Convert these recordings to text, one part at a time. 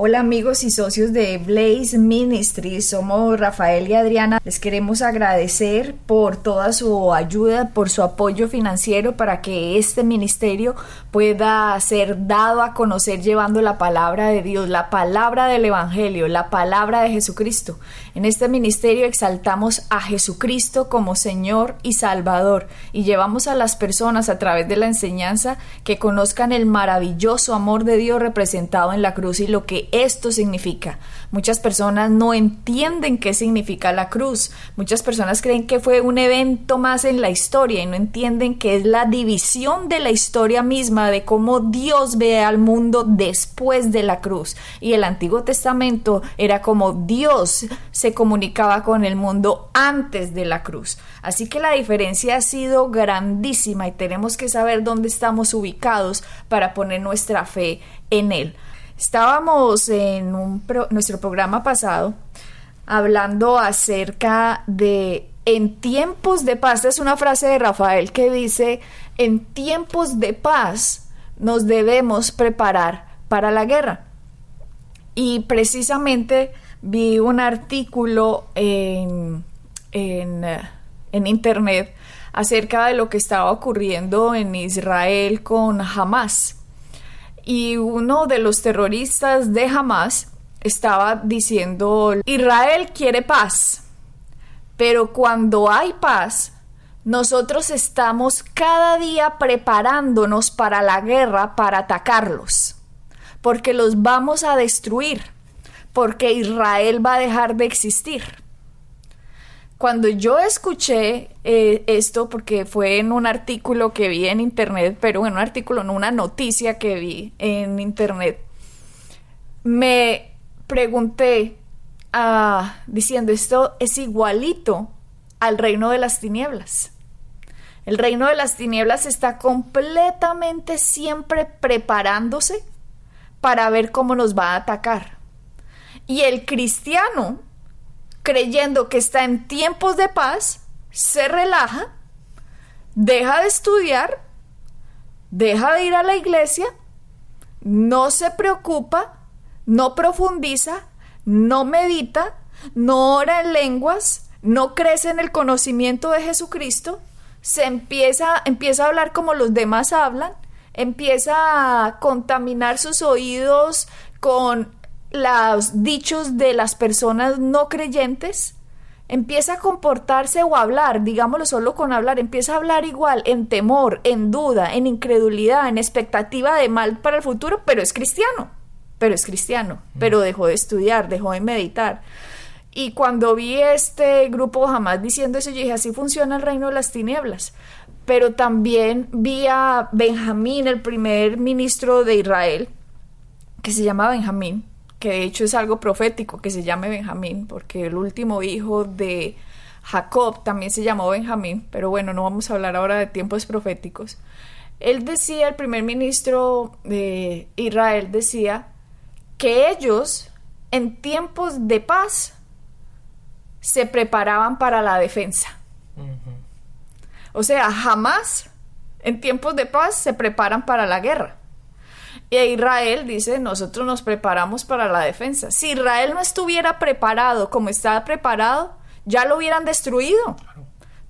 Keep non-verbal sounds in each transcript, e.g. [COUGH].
Hola amigos y socios de Blaze Ministries, somos Rafael y Adriana. Les queremos agradecer por toda su ayuda, por su apoyo financiero para que este ministerio pueda ser dado a conocer llevando la palabra de Dios, la palabra del Evangelio, la palabra de Jesucristo. En este ministerio exaltamos a Jesucristo como Señor y Salvador y llevamos a las personas a través de la enseñanza que conozcan el maravilloso amor de Dios representado en la cruz y lo que esto significa. Muchas personas no entienden qué significa la cruz. Muchas personas creen que fue un evento más en la historia y no entienden que es la división de la historia misma de cómo Dios ve al mundo después de la cruz. Y el Antiguo Testamento era como Dios se comunicaba con el mundo antes de la cruz. Así que la diferencia ha sido grandísima y tenemos que saber dónde estamos ubicados para poner nuestra fe en Él. Estábamos en un nuestro programa pasado hablando acerca de en tiempos de paz. Esta es una frase de Rafael que dice, en tiempos de paz nos debemos preparar para la guerra. Y precisamente vi un artículo en, en, en internet acerca de lo que estaba ocurriendo en Israel con Hamas y uno de los terroristas de Hamas estaba diciendo, Israel quiere paz, pero cuando hay paz, nosotros estamos cada día preparándonos para la guerra, para atacarlos, porque los vamos a destruir, porque Israel va a dejar de existir cuando yo escuché eh, esto, porque fue en un artículo que vi en internet, pero en un artículo, no una noticia que vi en internet, me pregunté, ah, diciendo, esto es igualito al reino de las tinieblas. El reino de las tinieblas está completamente siempre preparándose para ver cómo nos va a atacar. Y el cristiano creyendo que está en tiempos de paz, se relaja, deja de estudiar, deja de ir a la iglesia, no se preocupa, no profundiza, no medita, no ora en lenguas, no crece en el conocimiento de Jesucristo, se empieza, empieza a hablar como los demás hablan, empieza a contaminar sus oídos con los dichos de las personas no creyentes, empieza a comportarse o a hablar, digámoslo solo con hablar, empieza a hablar igual, en temor, en duda, en incredulidad, en expectativa de mal para el futuro, pero es cristiano, pero es cristiano, pero dejó de estudiar, dejó de meditar. Y cuando vi este grupo jamás diciendo eso, yo dije, así funciona el reino de las tinieblas. Pero también vi a Benjamín, el primer ministro de Israel, que se llama Benjamín, que de hecho es algo profético que se llame Benjamín, porque el último hijo de Jacob también se llamó Benjamín, pero bueno, no vamos a hablar ahora de tiempos proféticos. Él decía, el primer ministro de Israel decía que ellos en tiempos de paz se preparaban para la defensa. O sea, jamás en tiempos de paz se preparan para la guerra. Y Israel dice, nosotros nos preparamos para la defensa. Si Israel no estuviera preparado como está preparado, ya lo hubieran destruido.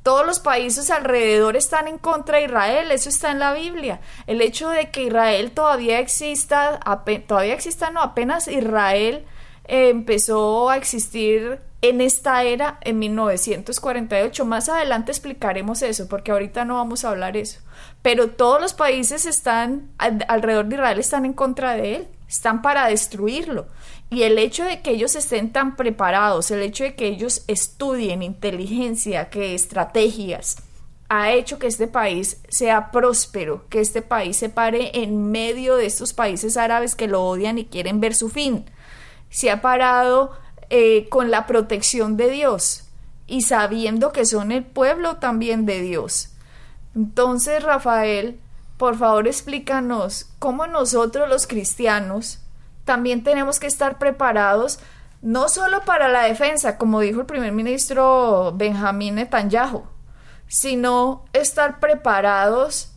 Todos los países alrededor están en contra de Israel, eso está en la Biblia. El hecho de que Israel todavía exista, todavía exista, no, apenas Israel eh, empezó a existir en esta era, en 1948. Más adelante explicaremos eso, porque ahorita no vamos a hablar eso. Pero todos los países están alrededor de Israel están en contra de él, están para destruirlo. Y el hecho de que ellos estén tan preparados, el hecho de que ellos estudien inteligencia, que estrategias, ha hecho que este país sea próspero, que este país se pare en medio de estos países árabes que lo odian y quieren ver su fin. Se ha parado eh, con la protección de Dios y sabiendo que son el pueblo también de Dios. Entonces, Rafael, por favor explícanos cómo nosotros los cristianos también tenemos que estar preparados no solo para la defensa, como dijo el primer ministro Benjamín Netanyahu, sino estar preparados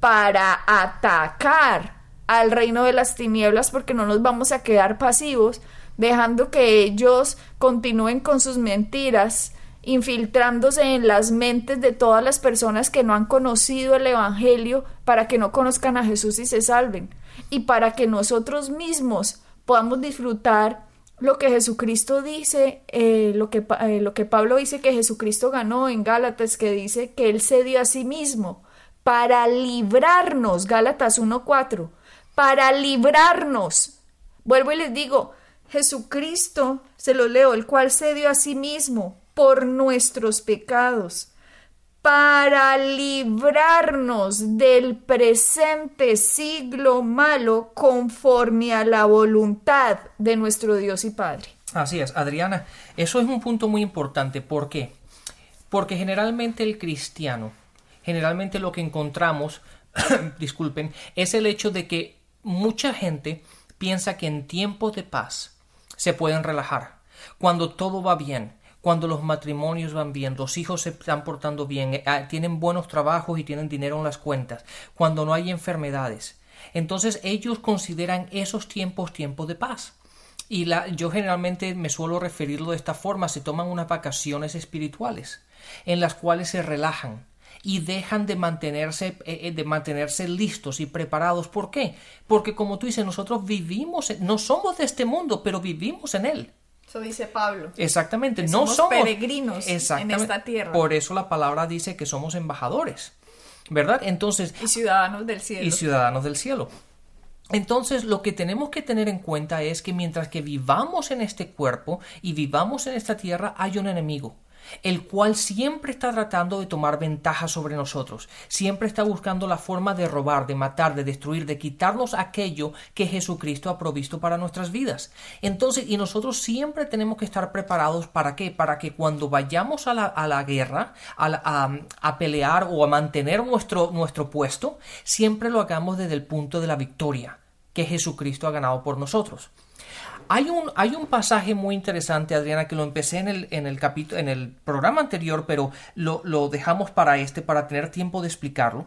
para atacar al reino de las tinieblas porque no nos vamos a quedar pasivos dejando que ellos continúen con sus mentiras, infiltrándose en las mentes de todas las personas que no han conocido el Evangelio para que no conozcan a Jesús y se salven, y para que nosotros mismos podamos disfrutar lo que Jesucristo dice, eh, lo, que, eh, lo que Pablo dice que Jesucristo ganó en Gálatas, que dice que Él se dio a sí mismo para librarnos, Gálatas 1.4, para librarnos. Vuelvo y les digo, Jesucristo, se lo leo, el cual se dio a sí mismo por nuestros pecados, para librarnos del presente siglo malo conforme a la voluntad de nuestro Dios y Padre. Así es, Adriana, eso es un punto muy importante. ¿Por qué? Porque generalmente el cristiano, generalmente lo que encontramos, [COUGHS] disculpen, es el hecho de que mucha gente piensa que en tiempos de paz se pueden relajar, cuando todo va bien, cuando los matrimonios van bien, los hijos se están portando bien, eh, ah, tienen buenos trabajos y tienen dinero en las cuentas, cuando no hay enfermedades. Entonces ellos consideran esos tiempos tiempos de paz. Y la, yo generalmente me suelo referirlo de esta forma, se toman unas vacaciones espirituales, en las cuales se relajan, y dejan de mantenerse, eh, eh, de mantenerse listos y preparados. ¿Por qué? Porque como tú dices, nosotros vivimos, no somos de este mundo, pero vivimos en él. Eso dice Pablo. Exactamente, no somos, peregrinos en esta tierra. Por eso la palabra dice que somos embajadores, ¿verdad? Entonces y ciudadanos del cielo. Y ciudadanos del cielo. Entonces lo que tenemos que tener en cuenta es que mientras que vivamos en este cuerpo y vivamos en esta tierra hay un enemigo el cual siempre está tratando de tomar ventaja sobre nosotros, siempre está buscando la forma de robar, de matar, de destruir, de quitarnos aquello que Jesucristo ha provisto para nuestras vidas. Entonces, y nosotros siempre tenemos que estar preparados para qué? Para que cuando vayamos a la, guerra, a, a, pelear o a mantener nuestro, nuestro puesto, siempre lo hagamos desde el punto de la victoria que Jesucristo ha ganado por nosotros. Hay un, hay un pasaje muy interesante, Adriana, que lo empecé en el, en el, capítulo, en el programa anterior, pero lo, lo dejamos para este, para tener tiempo de explicarlo.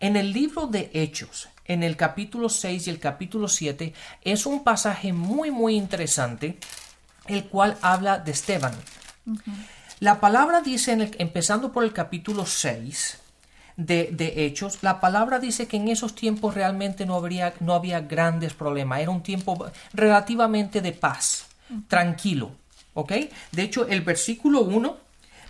En el libro de Hechos, en el capítulo 6 y el capítulo 7, es un pasaje muy, muy interesante, el cual habla de Esteban. La palabra dice, en el, empezando por el capítulo 6, de, Hechos, la palabra dice que en esos tiempos realmente no, habría, no había grandes problemas, era un tiempo relativamente de paz, tranquilo, ¿ok? De hecho, el versículo 1,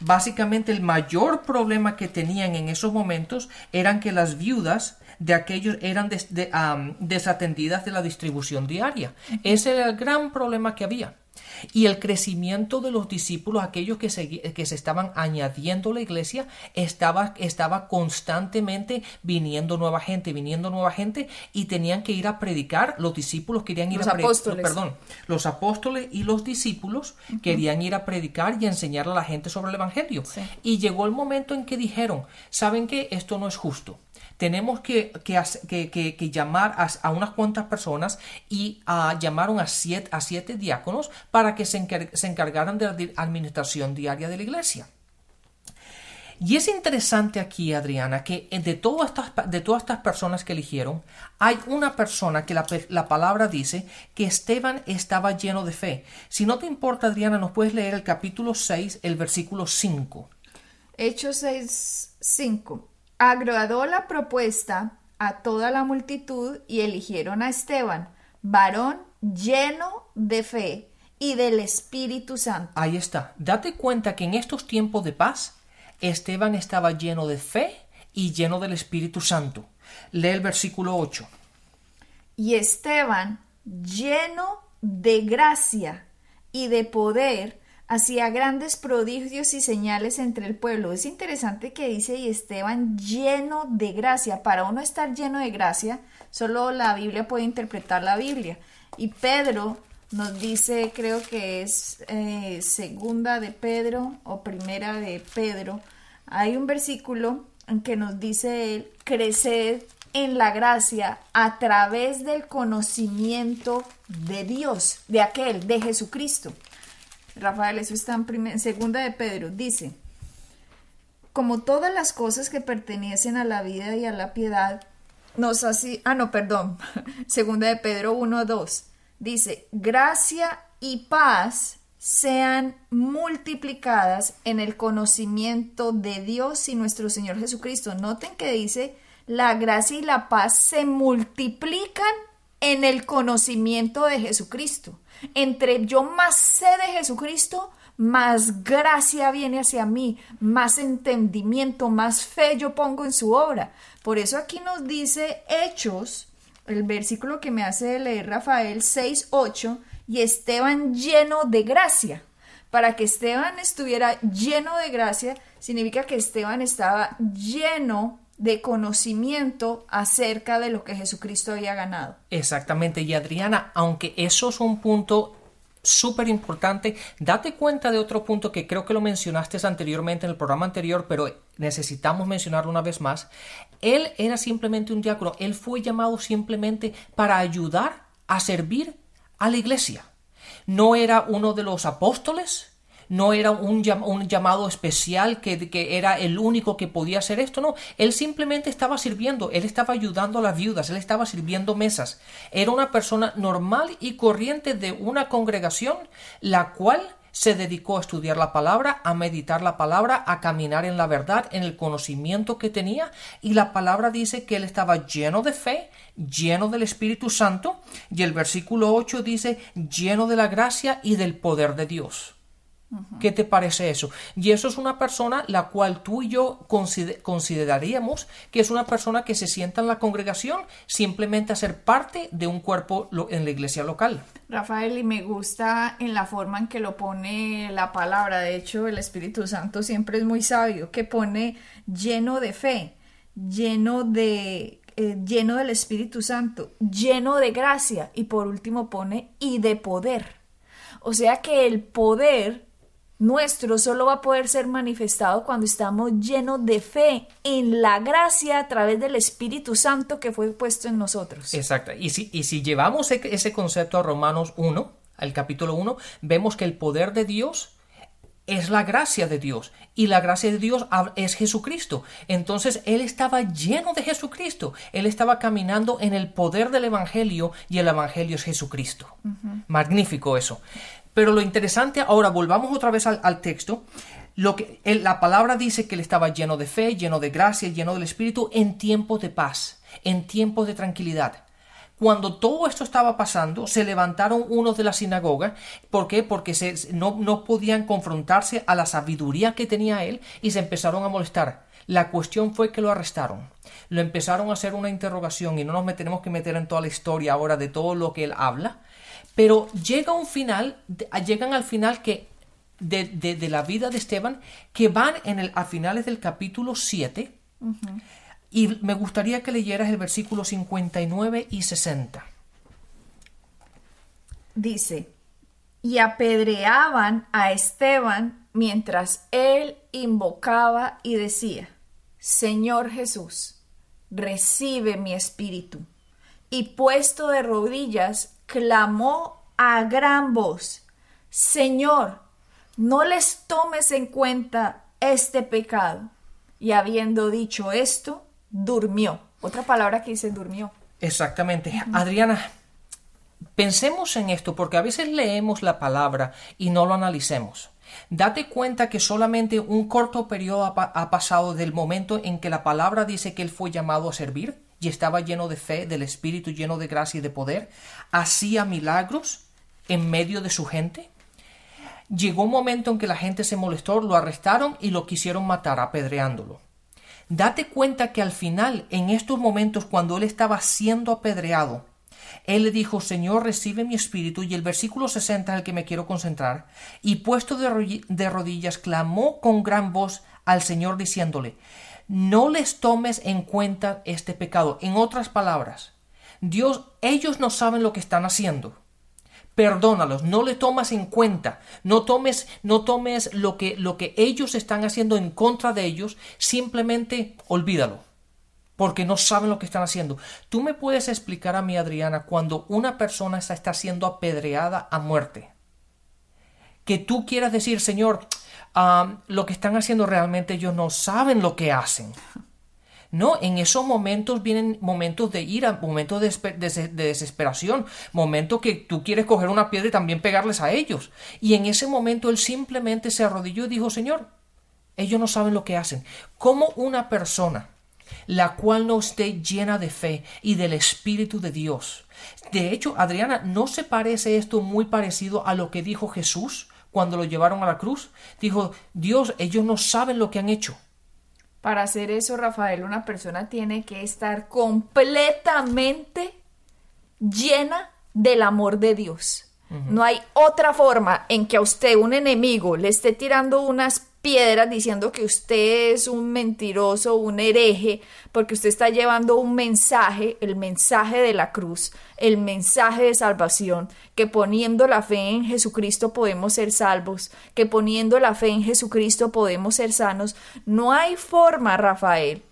básicamente el mayor problema que tenían en esos momentos eran que las viudas de aquellos eran desatendidas de la distribución diaria. Ese era el gran problema que había y el crecimiento de los discípulos, aquellos que se, que se estaban añadiendo a la iglesia, estaba, estaba constantemente viniendo nueva gente, viniendo nueva gente y tenían que ir a predicar. Los discípulos querían ir a predicar. Perdón, los apóstoles y los discípulos querían ir a predicar y enseñar a la gente sobre el Evangelio. Y llegó el momento en que dijeron, ¿saben qué? Esto no es justo tenemos que, que, llamar a, unas cuantas personas y uh, llamaron a siete, a siete diáconos para que se, encargaran de la administración diaria de la iglesia. Y es interesante aquí, Adriana, que de todas estas, de todas estas personas que eligieron, hay una persona que la, la, palabra dice que Esteban estaba lleno de fe. Si no te importa, Adriana, nos puedes leer el capítulo 6, el versículo 5. Hechos 6, 5 agradó la propuesta a toda la multitud y eligieron a Esteban, varón lleno de fe y del Espíritu Santo. Ahí está. Date cuenta que en estos tiempos de paz, Esteban estaba lleno de fe y lleno del Espíritu Santo. Lee el versículo 8. Y Esteban, lleno de gracia y de poder, hacía grandes prodigios y señales entre el pueblo. Es interesante que dice y Esteban lleno de gracia. Para uno estar lleno de gracia, solo la Biblia puede interpretar la Biblia. Y Pedro nos dice, creo que es eh, segunda de Pedro o primera de Pedro, hay un versículo en que nos dice él, creced en la gracia a través del conocimiento de Dios, de aquel, de Jesucristo. Rafael, eso está en, segunda de Pedro, dice, como todas las cosas que pertenecen a la vida y a la piedad, nos así, ah no, perdón, [LAUGHS] segunda de Pedro 1, 2, dice, gracia y paz sean multiplicadas en el conocimiento de Dios y nuestro Señor Jesucristo. Noten que dice, la gracia y la paz se multiplican en el conocimiento de Jesucristo. Entre yo más sé de Jesucristo, más gracia viene hacia mí, más entendimiento, más fe yo pongo en su obra. Por eso aquí nos dice Hechos, el versículo que me hace leer Rafael 6, 8, y Esteban lleno de gracia. Para que Esteban estuviera lleno de gracia, significa que Esteban estaba lleno de conocimiento acerca de lo que Jesucristo había ganado. Exactamente, y Adriana, aunque eso es un punto súper importante, date cuenta de otro punto que creo que lo mencionaste anteriormente en el programa anterior, pero necesitamos mencionarlo una vez más. Él era simplemente un diácono, él fue llamado simplemente para ayudar a servir a la iglesia. No era uno de los apóstoles, no era un, llamado especial que, que, era el único que podía hacer esto, no, él simplemente estaba sirviendo, él estaba ayudando a las viudas, él estaba sirviendo mesas. Era una persona normal y corriente de una congregación, la cual se dedicó a estudiar la palabra, a meditar la palabra, a caminar en la verdad, en el conocimiento que tenía, y la palabra dice que él estaba lleno de fe, lleno del Espíritu Santo, y el versículo 8 dice lleno de la gracia y del poder de Dios. ¿Qué te parece eso? Y eso es una persona la cual tú y yo consideraríamos que es una persona que se sienta en la congregación simplemente a ser parte de un cuerpo en la iglesia local. Rafael, y me gusta en la forma en que lo pone la palabra. De hecho, el Espíritu Santo siempre es muy sabio, que pone lleno de fe, lleno de eh, lleno del Espíritu Santo, lleno de gracia y por último pone y de poder. O sea que el poder nuestro solo va a poder ser manifestado cuando estamos llenos de fe en la gracia a través del Espíritu Santo que fue puesto en nosotros. Exacto. Y si, y si llevamos e, ese concepto a Romanos 1, al capítulo 1, vemos que el poder de Dios es la gracia de Dios y la gracia de Dios es Jesucristo. Entonces Él estaba lleno de Jesucristo. Él estaba caminando en el poder del Evangelio y el Evangelio es Jesucristo. Magnífico eso. Pero lo interesante, ahora volvamos otra vez al, texto. Lo que, la palabra dice que él estaba lleno de fe, lleno de gracia, lleno del Espíritu en tiempos de paz, en tiempos de tranquilidad. Cuando todo esto estaba pasando, se levantaron unos de la sinagoga. ¿Por qué? Porque no, no podían confrontarse a la sabiduría que tenía él y se empezaron a molestar. La cuestión fue que lo arrestaron. Lo empezaron a hacer una interrogación y no nos tenemos que meter en toda la historia ahora de todo lo que él habla. Pero llega un final, llegan al final que de, la vida de Esteban, que van en el, a finales del capítulo 7. Y me gustaría que leyeras el versículo 59 y 60. Dice, y apedreaban a Esteban mientras él invocaba y decía, Señor Jesús, recibe mi espíritu. Y puesto de rodillas, clamó a gran voz, Señor, no les tomes en cuenta este pecado. Y habiendo dicho esto, durmió. Otra palabra que dice durmió. Exactamente. Adriana, pensemos en esto porque a veces leemos la palabra y no lo analicemos. Date cuenta que solamente un corto periodo ha, pasado del momento en que la palabra dice que él fue llamado a servir y estaba lleno de fe, del Espíritu, lleno de gracia y de poder, hacía milagros en medio de su gente. Llegó un momento en que la gente se molestó, lo arrestaron y lo quisieron matar apedreándolo. Date cuenta que al final, en estos momentos, cuando él estaba siendo apedreado, él le dijo, Señor, recibe mi espíritu, y el versículo 60 en el que me quiero concentrar, y puesto de rodillas, clamó con gran voz al Señor diciéndole, no les tomes en cuenta este pecado. En otras palabras, Dios, ellos no saben lo que están haciendo, perdónalos, no le tomas en cuenta, no tomes, no tomes lo que, lo que ellos están haciendo en contra de ellos, simplemente olvídalo, porque no saben lo que están haciendo. Tú me puedes explicar a mí, Adriana, cuando una persona está siendo apedreada a muerte, que tú quieras decir, Señor, lo que están haciendo realmente ellos no saben lo que hacen. No, en esos momentos vienen momentos de ira, momentos de, desesperación, momentos que tú quieres coger una piedra y también pegarles a ellos. Y en ese momento él simplemente se arrodilló y dijo, Señor, ellos no saben lo que hacen. ¿Cómo una persona la cual no esté llena de fe y del Espíritu de Dios. De hecho, Adriana, ¿no se parece esto muy parecido a lo que dijo Jesús cuando lo llevaron a la cruz? Dijo, Dios, ellos no saben lo que han hecho. Para hacer eso, Rafael, una persona tiene que estar completamente llena del amor de Dios. No hay otra forma en que a usted un enemigo le esté tirando unas piedras diciendo que usted es un mentiroso, un hereje, porque usted está llevando un mensaje, el mensaje de la cruz, el mensaje de salvación, que poniendo la fe en Jesucristo podemos ser salvos, que poniendo la fe en Jesucristo podemos ser sanos. No hay forma, Rafael,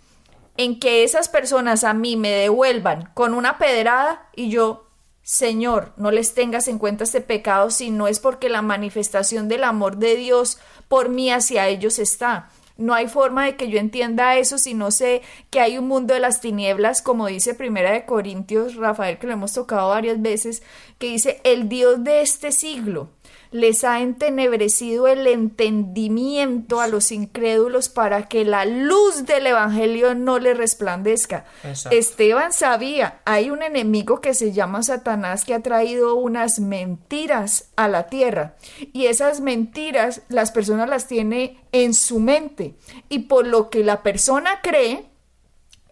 en que esas personas a mí me devuelvan con una pedrada y yo Señor, no les tengas en cuenta este pecado si no es porque la manifestación del amor de Dios por mí hacia ellos está. No hay forma de que yo entienda eso si no sé que hay un mundo de las tinieblas, como dice Primera de Corintios, Rafael, que lo hemos tocado varias veces, que dice el Dios de este siglo les ha entenebrecido el entendimiento a los incrédulos para que la luz del Evangelio no le resplandezca. Esteban sabía, hay un enemigo que se llama Satanás que ha traído unas mentiras a la tierra y esas mentiras las personas las tiene en su mente y por lo que la persona cree,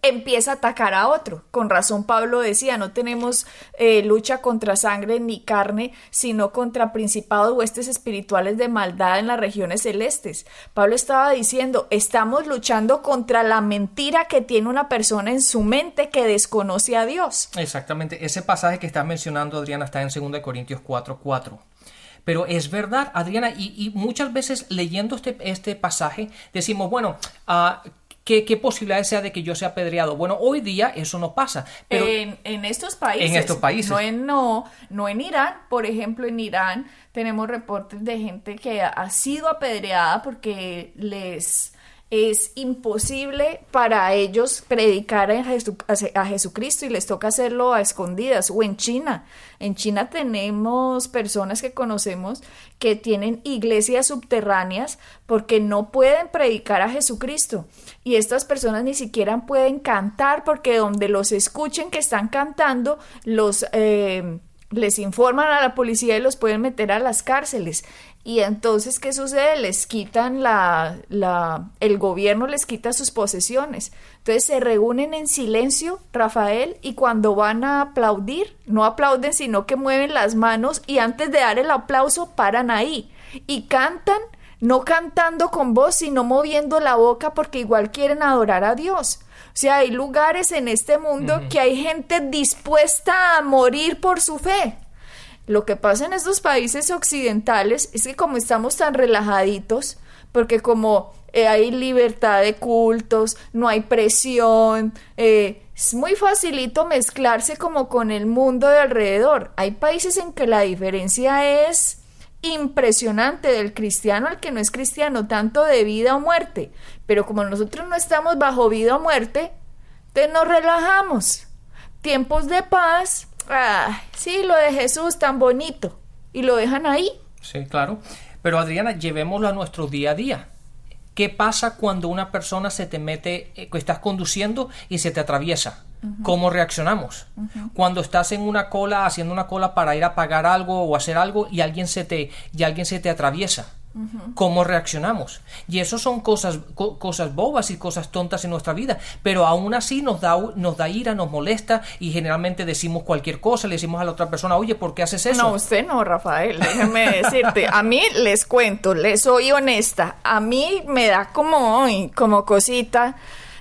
empieza a atacar a otro. Con razón Pablo decía, no tenemos eh, lucha contra sangre ni carne, sino contra principados huestes espirituales de maldad en las regiones celestes. Pablo estaba diciendo, estamos luchando contra la mentira que tiene una persona en su mente que desconoce a Dios. Exactamente, ese pasaje que estás mencionando, Adriana, está en 2 Corintios 4, 4. Pero es verdad, Adriana, y, muchas veces leyendo este, este pasaje decimos, bueno, uh, ¿Qué, posibilidades sea de que yo sea apedreado? Bueno, hoy día eso no pasa. Pero en, estos países. En estos países. No en, no, no en Irán. Por ejemplo, en Irán tenemos reportes de gente que ha sido apedreada porque les es imposible para ellos predicar a, Jesucristo y les toca hacerlo a escondidas. O en China. En China tenemos personas que conocemos que tienen iglesias subterráneas porque no pueden predicar a Jesucristo. Y estas personas ni siquiera pueden cantar porque donde los escuchen que están cantando, los... Eh, les informan a la policía y los pueden meter a las cárceles. Y entonces, ¿qué sucede? Les quitan la, la, el gobierno les quita sus posesiones. Entonces se reúnen en silencio, Rafael, y cuando van a aplaudir, no aplauden, sino que mueven las manos y antes de dar el aplauso paran ahí y cantan, no cantando con voz, sino moviendo la boca porque igual quieren adorar a Dios. O sea, hay lugares en este mundo que hay gente dispuesta a morir por su fe. Lo que pasa en estos países occidentales es que como estamos tan relajaditos, porque como eh, hay libertad de cultos, no hay presión, eh, es muy facilito mezclarse como con el mundo de alrededor. Hay países en que la diferencia es impresionante del cristiano al que no es cristiano, tanto de vida o muerte. Pero como nosotros no estamos bajo vida o muerte, te nos relajamos. Tiempos de paz, ah, sí, lo de Jesús tan bonito. Y lo dejan ahí. Sí, claro. Pero Adriana, llevémoslo a nuestro día a día. ¿Qué pasa cuando una persona se te mete, eh, que estás conduciendo y se te atraviesa? ¿Cómo reaccionamos? Cuando estás en una cola, haciendo una cola para ir a pagar algo o hacer algo y alguien se te, y alguien se te atraviesa cómo reaccionamos. Y eso son cosas, cosas bobas y cosas tontas en nuestra vida, pero aún así nos da, nos da ira, nos molesta y generalmente decimos cualquier cosa, le decimos a la otra persona, oye, ¿por qué haces eso? No, usted no, Rafael, déjeme decirte, a mí les cuento, les soy honesta, a mí me da como, como cosita,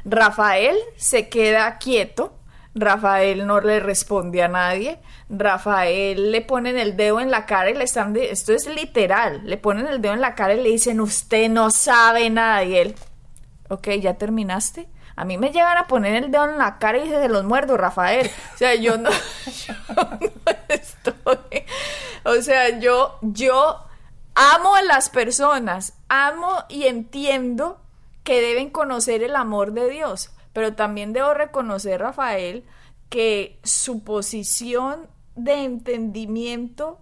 Rafael se queda quieto, Rafael no le responde a nadie. Rafael le ponen el dedo en la cara y le están... esto es literal. Le ponen el dedo en la cara y le dicen, usted no sabe nada. Y él, ok, ¿ya terminaste? A mí me llegan a poner el dedo en la cara y se los muerdo, Rafael. O sea, yo no, [LAUGHS] yo no estoy... O sea, yo, yo amo a las personas, amo y entiendo que deben conocer el amor de Dios pero también debo reconocer, Rafael, que su posición de entendimiento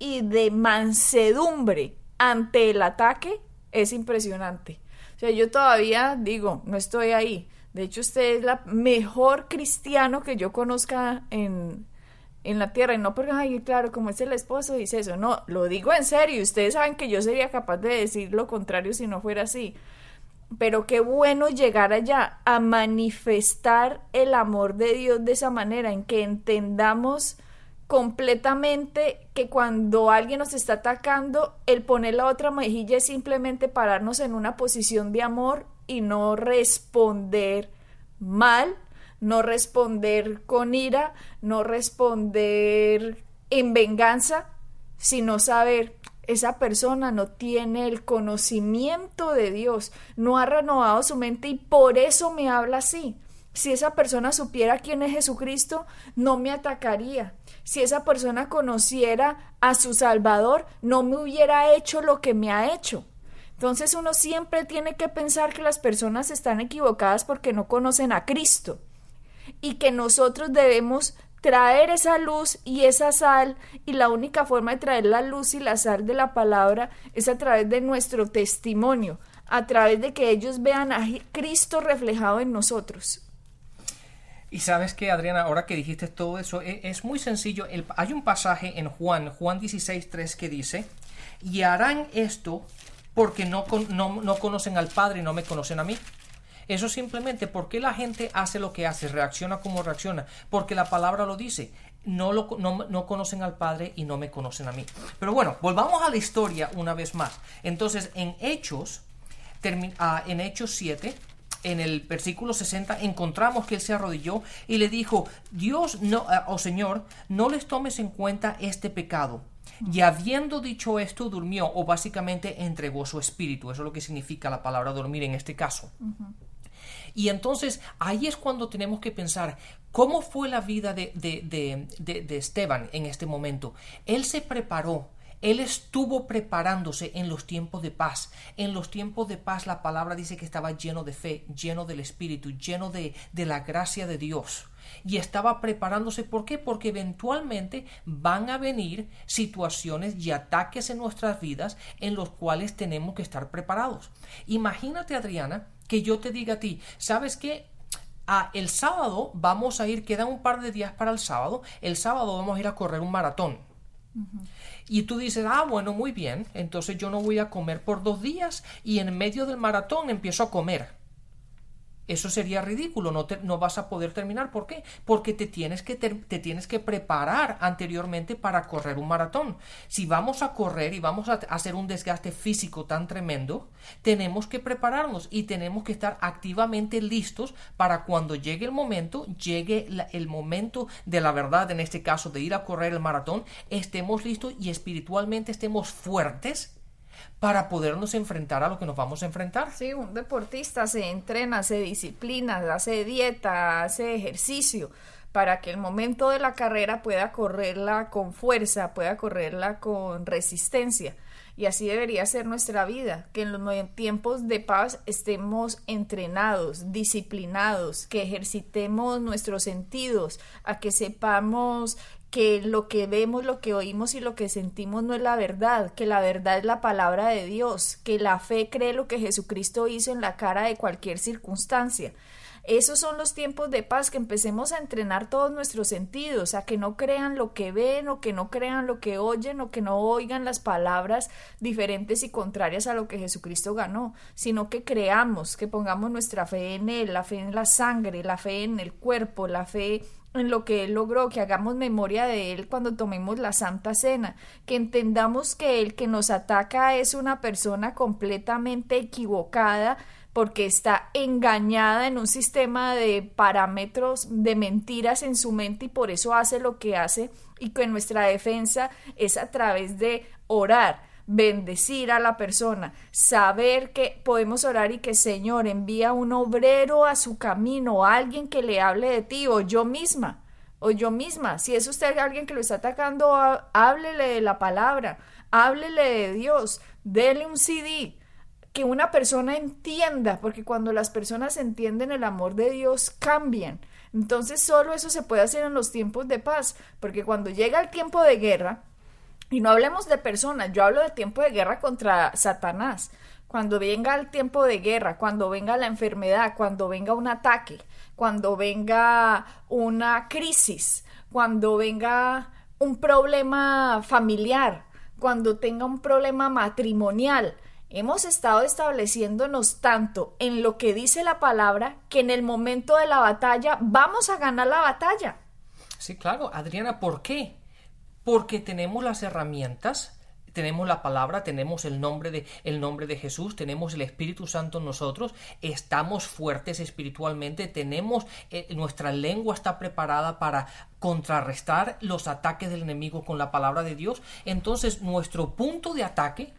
y de mansedumbre ante el ataque es impresionante. O sea, yo todavía digo, no estoy ahí. De hecho, usted es la mejor cristiano que yo conozca en, en la tierra. Y no porque, ay, claro, como es el esposo, dice eso. No, lo digo en serio. Ustedes saben que yo sería capaz de decir lo contrario si no fuera así pero qué bueno llegar allá a manifestar el amor de Dios de esa manera, en que entendamos completamente que cuando alguien nos está atacando, el poner la otra mejilla es simplemente pararnos en una posición de amor y no responder mal, no responder con ira, no responder en venganza, sino saber, esa persona no tiene el conocimiento de Dios, no ha renovado su mente y por eso me habla así. Si esa persona supiera quién es Jesucristo, no me atacaría. Si esa persona conociera a su Salvador, no me hubiera hecho lo que me ha hecho. Entonces uno siempre tiene que pensar que las personas están equivocadas porque no conocen a Cristo y que nosotros debemos traer esa luz y esa sal y la única forma de traer la luz y la sal de la palabra es a través de nuestro testimonio, a través de que ellos vean a Cristo reflejado en nosotros. Y sabes que, Adriana, ahora que dijiste todo eso, e, es, muy sencillo. hay un pasaje en Juan, Juan 16, 3, que dice, y harán esto porque no, no, no conocen al Padre y no me conocen a mí. Eso simplemente porque la gente hace lo que hace, reacciona como reacciona, porque la palabra lo dice. No, lo, no, conocen al Padre y no me conocen a mí. Pero bueno, volvamos a la historia una vez más. Entonces, en Hechos, ah, en Hechos 7, en el versículo 60 encontramos que él se arrodilló y le dijo, Dios, no, ah, oh Señor, no les tomes en cuenta este pecado. Y habiendo dicho esto, durmió o básicamente entregó su espíritu. Eso es lo que significa la palabra dormir en este caso. Y entonces ahí es cuando tenemos que pensar cómo fue la vida de, de, Esteban en este momento. Él se preparó, él estuvo preparándose en los tiempos de paz. En los tiempos de paz la palabra dice que estaba lleno de fe, lleno del Espíritu, lleno de, de, la gracia de Dios. Y estaba preparándose. ¿Por qué? Porque eventualmente van a venir situaciones y ataques en nuestras vidas en los cuales tenemos que estar preparados. Imagínate, Adriana, que yo te diga a ti, ¿sabes qué? Ah, el sábado vamos a ir, quedan un par de días para el sábado, el sábado vamos a ir a correr un maratón. Y tú dices, ah, bueno, muy bien, entonces yo no voy a comer por dos días y en medio del maratón empiezo a comer. Eso sería ridículo, no, no vas a poder terminar. ¿Por qué? Porque te tienes, que te tienes que preparar anteriormente para correr un maratón. Si vamos a correr y vamos a hacer un desgaste físico tan tremendo, tenemos que prepararnos y tenemos que estar activamente listos para cuando llegue el momento, llegue el momento de la verdad, en este caso de ir a correr el maratón, estemos listos y espiritualmente estemos fuertes para podernos enfrentar a lo que nos vamos a enfrentar. Sí, un deportista se entrena, se disciplina, hace dieta, hace ejercicio para que el momento de la carrera pueda correrla con fuerza, pueda correrla con resistencia. Y así debería ser nuestra vida, que en los tiempos de paz estemos entrenados, disciplinados, que ejercitemos nuestros sentidos, a que sepamos que lo que vemos, lo que oímos y lo que sentimos no es la verdad, que la verdad es la palabra de Dios, que la fe cree lo que Jesucristo hizo en la cara de cualquier circunstancia. Esos son los tiempos de paz, que empecemos a entrenar todos nuestros sentidos, a que no crean lo que ven o que no crean lo que oyen o que no oigan las palabras diferentes y contrarias a lo que Jesucristo ganó, sino que creamos, que pongamos nuestra fe en Él, la fe en la sangre, la fe en el cuerpo, la fe en lo que Él logró, que hagamos memoria de Él cuando tomemos la Santa Cena, que entendamos que el que nos ataca es una persona completamente equivocada porque está engañada en un sistema de parámetros de mentiras en su mente y por eso hace lo que hace y que nuestra defensa es a través de orar bendecir a la persona, saber que podemos orar y que Señor envía un obrero a su camino, alguien que le hable de ti o yo misma o yo misma. Si es usted alguien que lo está atacando, háblele de la palabra, háblele de Dios, dele un CD, que una persona entienda, porque cuando las personas entienden el amor de Dios, cambian. Entonces solo eso se puede hacer en los tiempos de paz, porque cuando llega el tiempo de guerra, y no hablemos de personas, yo hablo de tiempo de guerra contra Satanás. Cuando venga el tiempo de guerra, cuando venga la enfermedad, cuando venga un ataque, cuando venga una crisis, cuando venga un problema familiar, cuando tenga un problema matrimonial, hemos estado estableciéndonos tanto en lo que dice la palabra que en el momento de la batalla vamos a ganar la batalla. Sí, claro, Adriana, ¿por qué? Porque tenemos las herramientas, tenemos la palabra, tenemos el nombre de el nombre de Jesús, tenemos el Espíritu Santo en nosotros, estamos fuertes espiritualmente, tenemos eh, nuestra lengua está preparada para contrarrestar los ataques del enemigo con la palabra de Dios, entonces nuestro punto de ataque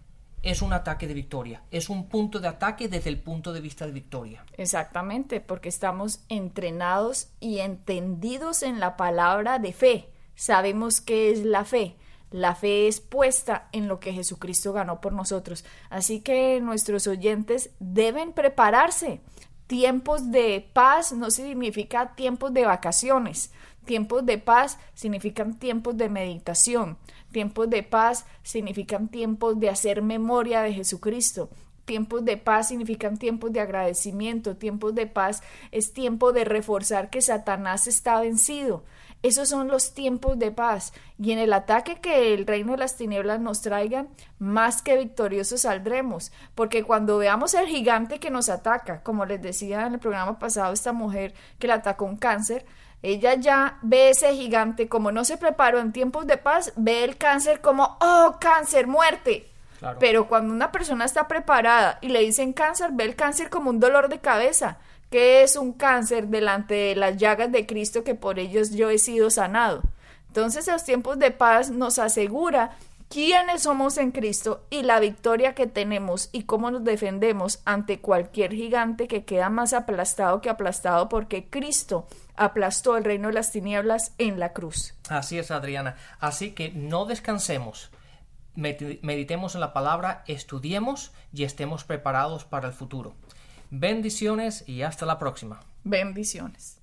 es un ataque de victoria, es un punto de ataque desde el punto de vista de victoria. Exactamente, porque estamos entrenados y entendidos en la palabra de fe sabemos qué es la fe. La fe es puesta en lo que Jesucristo ganó por nosotros. Así que nuestros oyentes deben prepararse. Tiempos de paz no significa tiempos de vacaciones. Tiempos de paz significan tiempos de meditación. Tiempos de paz significan tiempos de hacer memoria de Jesucristo. Tiempos de paz significan tiempos de agradecimiento. Tiempos de paz es tiempo de reforzar que Satanás está vencido. Esos son los tiempos de paz. Y en el ataque que el reino de las tinieblas nos traiga, más que victoriosos saldremos. Porque cuando veamos el gigante que nos ataca, como les decía en el programa pasado, esta mujer que le atacó un cáncer, ella ya ve ese gigante, como no se preparó en tiempos de paz, ve el cáncer como, oh, cáncer, muerte. Pero cuando una persona está preparada y le dicen cáncer, ve el cáncer como un dolor de cabeza que es un cáncer delante de las llagas de Cristo que por ellos yo he sido sanado. Entonces los tiempos de paz nos asegura quiénes somos en Cristo y la victoria que tenemos y cómo nos defendemos ante cualquier gigante que queda más aplastado que aplastado porque Cristo aplastó el reino de las tinieblas en la cruz. Así es, Adriana. Así que no descansemos. Meditemos en la palabra, estudiemos y estemos preparados para el futuro. Bendiciones y hasta la próxima. Bendiciones.